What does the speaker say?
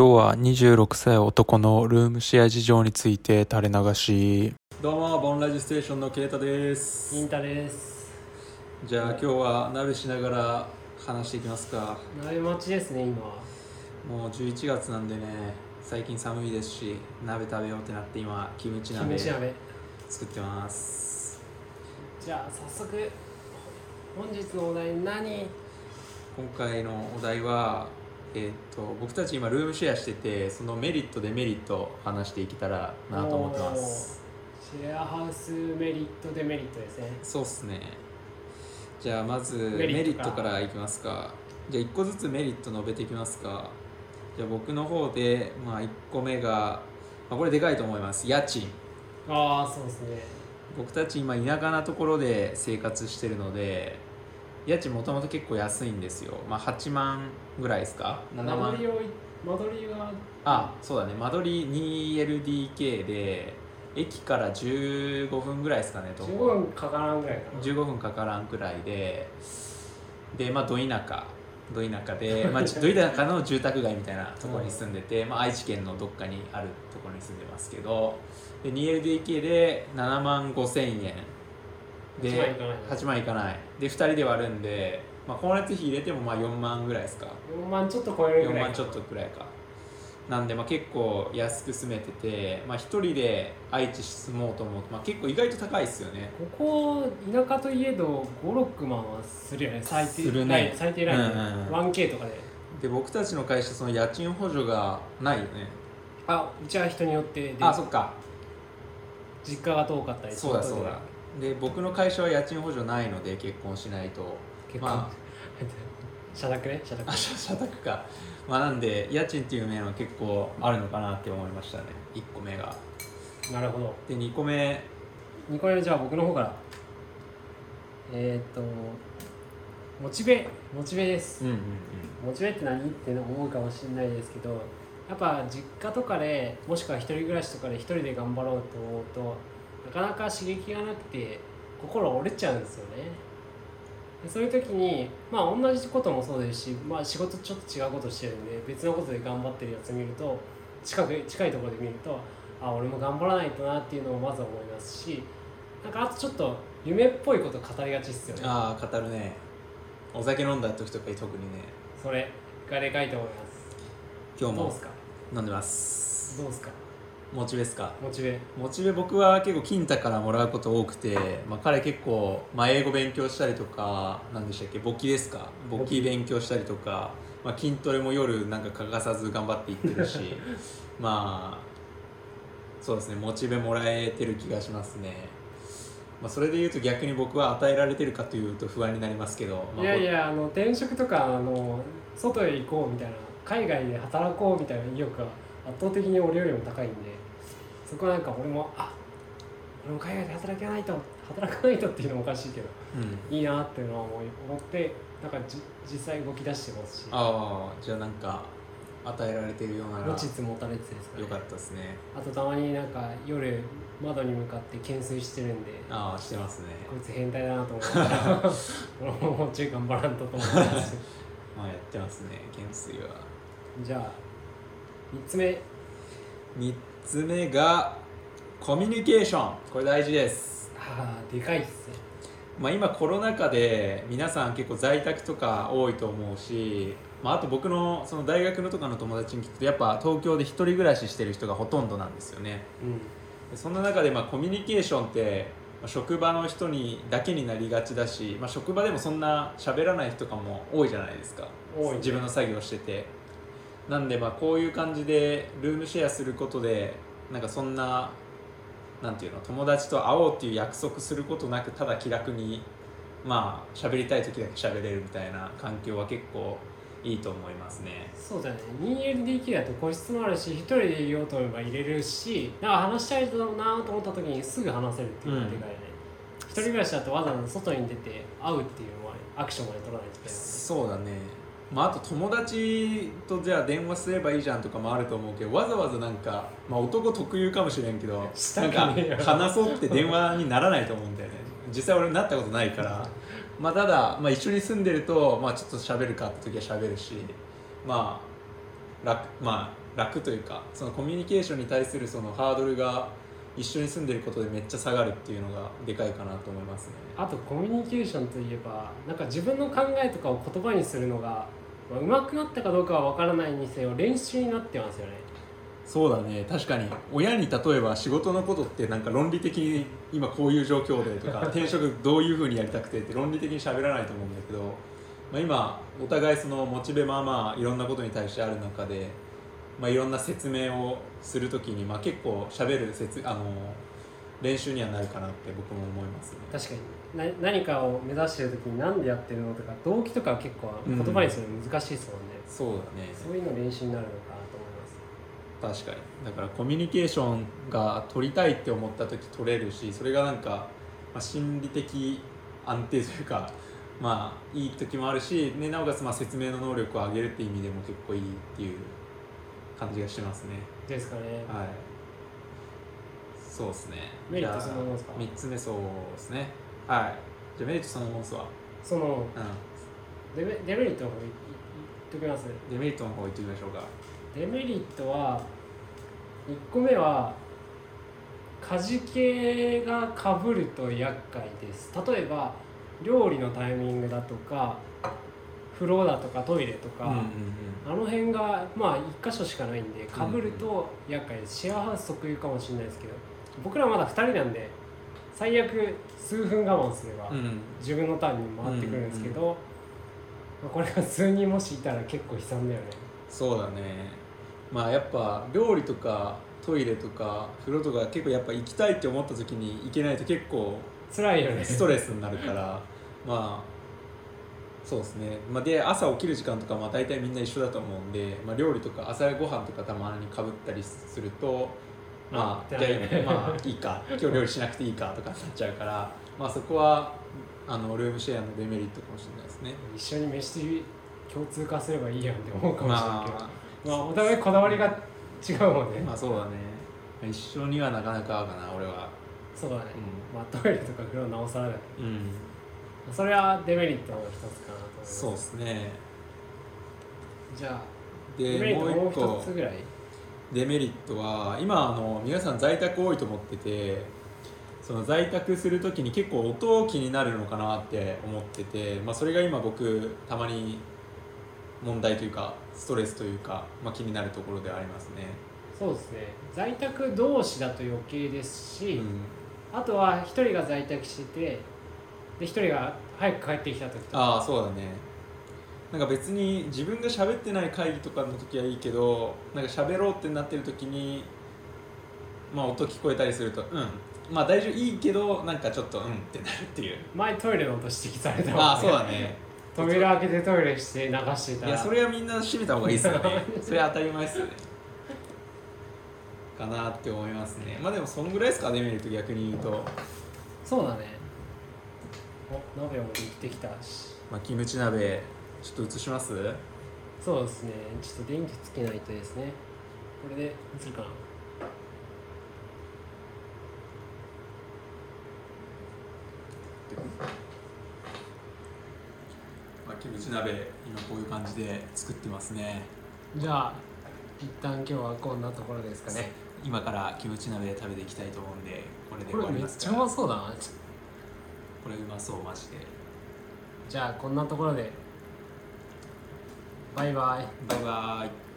今日は26歳男のルームシェア事情について垂れ流し。どうもボンラジステーションのケイタです。インタです。じゃあ今日は鍋しながら話していきますか。鍋待ちですね今もう11月なんでね最近寒いですし鍋食べようってなって今キムチキ鍋ムチ鍋。作ってます。じゃあ早速本日のお題何？今回のお題はえーっと僕たち今ルームシェアしててそのメリットデメリットを話していけたらなと思ってます。シェアハウスメリットデメリットですね。そうっすね。じゃあまずメメリットリットからいきますか。じゃあ1個ずつメリット述べていきますか。じゃあ僕の方で、まあ、1個目が、まあ、これでかいと思います。家賃。ああそうですね。僕たち今田舎なところで生活してるので家賃もともと結構安いんですよ、まあ、8万ぐらいですか？7間万取りを間取りが。あそうだね。間取り 2LDK で駅から15分ぐらいですかね徒15歩分かからんぐらいかな。15分かからんくらいで。でまあど田舎。ど田舎で、まあ、ど田舎の住宅街みたいなところに住んでて、まあ、愛知県のどっかにあるところに住んでますけど。で 2LDK で7万5千円で8万いかない8万いかない。で2人で割るんで、まあ、光熱費入れてもまあ4万ぐらいですか。4万ちょっと超えるぐ4らい万ちょっとくらいか。なんでまあ結構安く住めてて、まあ、1人で愛知住もうと思うと、まあ、結構意外と高いですよね。ここ田舎といえど56万はするよね。最低するね。最低ライン。で、うんうんうん。1K とかで。で僕たちの会社その家賃補助がないよね。あうちは人によってで。あそっか。実家が遠かったりそうだそうだで僕の会社は家賃補助ないので結婚しないと。結構、ま 社宅ね社宅。あ社社宅か。まあなんで家賃っていう面は結構あるのかなって思いましたね。1個目が。なるほど。で2個目。2個目じゃあ僕の方から。えー、っとモチベモチベです。うんうん。モチベって何？って思うかもしれないですけどやっぱ実家とかでもしくは一人暮らしとかで一人で頑張ろうと思うとなかなか刺激がなくて心折れちゃうんですよね。でそういう時にまあ同じこともそうですし、まあ、仕事ちょっと違うことしてるんで別のことで頑張ってるやつ見ると近く近いところで見るとあ俺も頑張らないとなっていうのをまず思いますしなんかあとちょっと夢っぽいこと語りがちっすよね。ああ語るね。お酒飲んだ時とかに特にね。それがでかいと思います。今日も飲んでます。どうすか？モチベですか？モチベ。モチベ僕は結構金太からもらうこと多くて、まあ、彼結構、まあ、英語勉強したりとか何でしたっけ？簿記ですか？簿記勉強したりとか、まあ、筋トレも夜なんか欠かさず頑張っていってるし まあそうですね。モチベもらえてる気がしますね、まあ、それで言うと逆に僕は与えられてるかというと不安になりますけど、まあ、いやいやあの転職とかあの外へ行こうみたいな海外で働こうみたいな意欲が圧倒的に俺よりも高いんでそこはなんか俺もあ俺も海外で働かないと働かないとっていうのもおかしいけどうん。いいなっていうのは思ってなんかじ実際動き出してますし。ああじゃあなんか与えられてるようなら持ちつ持たれつですかね。よかったですね。あとたまになんか夜窓に向かって懸垂してるんでああしてますね。こいつ変態だなと思ったら俺ももうちょい頑張らんとと思ってますまあやってますね懸垂はじゃあ3つ目3つ目がコミュニケーション。これ大事です、ああでかいっすね。まあ、今コロナ禍で皆さん結構在宅とか多いと思うし、まあ、あと僕のその大学のとかの友達に聞くとやっぱ東京で一人暮らししてる人がほとんどなんですよね。うん。でそんな中でまあコミュニケーションってまあ職場の人にだけになりがちだし、まあ、職場でもそんな喋らない人とかも多いじゃないですか。多いね。自分の作業しててなんでまあこういう感じでルームシェアすることでなんかそんななんていうの友達と会おうっていう約束することなくただ気楽にまあ喋りたい時だけ喋れるみたいな環境は結構いいと思いますね。そうだね。2LDK だと個室もあるし一人でいようと思えば入れるしなんか話したいだろうなと思った時にすぐ話せるっていうのがでかいよね、一人暮らしだとわざわざ外に出て会うっていうのはアクションまで取らないといけないそうだねまああと友達とじゃあ電話すればいいじゃんとかもあると思うけどわざわざなんか、まあ、男特有かもしれんけどなんか話そうって電話にならないと思うんだよね。実際俺なったことないから。まあただ、まあ、一緒に住んでると、まあ、ちょっと喋るかって時は喋るしまあ楽まあ楽というかそのコミュニケーションに対するそのハードルが一緒に住んでることでめっちゃ下がるっていうのがでかいかなと思いますね。あとコミュニケーションといえばなんか自分の考えとかを言葉にするのが、まあ、上手くなったかどうかは分からないにせよ練習になってますよね。そうだね確かに。親に例えば仕事のことってなんか論理的に今こういう状況でとか 転職どういうふうにやりたくてって論理的に喋らないと思うんだけど、まあ、今お互いそのモチベまあまあいろんなことに対してある中で、まあ、いろんな説明をするときに、まあ、結構喋る説あの練習にはなるかなって僕も思いますね。確かにな何かを目指してる時に何でやってるのとか動機とかは結構言葉にするの難しいですもんね、そうだね。そういうの練習になるのかなと思います。確かに。だからコミュニケーションが取りたいって思った時取れるしそれがなんか、まあ、心理的安定というか まあいい時もあるし、ね、なおかつまあ説明の能力を上げるって意味でも結構いいっていう感じがしてますね。ですかね。はい。そうですね。メリットそのものですか？3つ目そうですねはい。じゃあメリットそのものですわ。そのうデメデメリットの方言っときます。んデメリットの方言ってみましょうか。デメリットは1個目は家事系がかぶると厄介です。例えば料理のタイミングだとか風呂だとかトイレとか、うんうんあの辺がまあ1箇所しかないんでかぶると厄介です、シェアハウス特有かもしれないですけど僕らまだ2人なんで最悪数分我慢すれば自分のターンに回ってくるんですけど、まあこれが数人もしいたら結構悲惨だよね。そうだね。まあやっぱ料理とかトイレとか風呂とか結構やっぱ行きたいって思った時に行けないと結構辛いよね。ストレスになるからまあそうですね、まあ、で朝起きる時間とかまあ大体みんな一緒だと思うんで、まあ、料理とか朝ごはんとかたまにかぶったりするとまああじゃあまあいいか。今日料理しなくていいかとかになっちゃうからまあそこはあのルームシェアのデメリットかもしれないですね。一緒に飯共通化すればいいやんって思うかもしれないけど、ままあ、お互いこだわりが違うもんね、あまあそうだね。一緒にはなかなかかな俺は。そうだね、うまあトイレとか風呂なおさらだけうん。どそれはデメリットの一つかなと思います。そうですね。じゃあデメでもうリットもう一個。一つぐらい？デメリットは今あの皆さん在宅多いと思っててその在宅する時に結構音気になるのかなって思ってて、まあ、それが今僕たまに問題というかストレスというか、まあ、気になるところではありますね。そうですね。在宅同士だと余計ですし、うん。あとは一人が在宅しててで一人が早く帰ってきた時とか。ああそうだねなんか別に自分が喋ってない会議とかの時はいいけどなんか喋ろうってなってる時にまあ音聞こえたりするとうん。まあ大丈夫いいけどなんかちょっとうんってなるっていう。前トイレの音指摘されたもんね。ああそうだね。扉開けてトイレして流してたら。いやそれはみんな閉めた方がいいですよね。それは当たり前ですよね。かなって思いますね。まあでもそんぐらいですかデメリット逆に言うと、そうだね。お鍋もできてきたし。まあ、キムチ鍋ちょっと映します？そうですね。ちょっと電気つけないとですね。これで映るかな。まあ、キムチ鍋今こういう感じで作ってますね。じゃあ一旦今日はこんなところですかね。今からキムチ鍋食べていきたいと思うんでこれでこれ終わります。かめっちゃうまそうだな。これうまそうマジで。じゃあこんなところでバイバイ。バイバイ。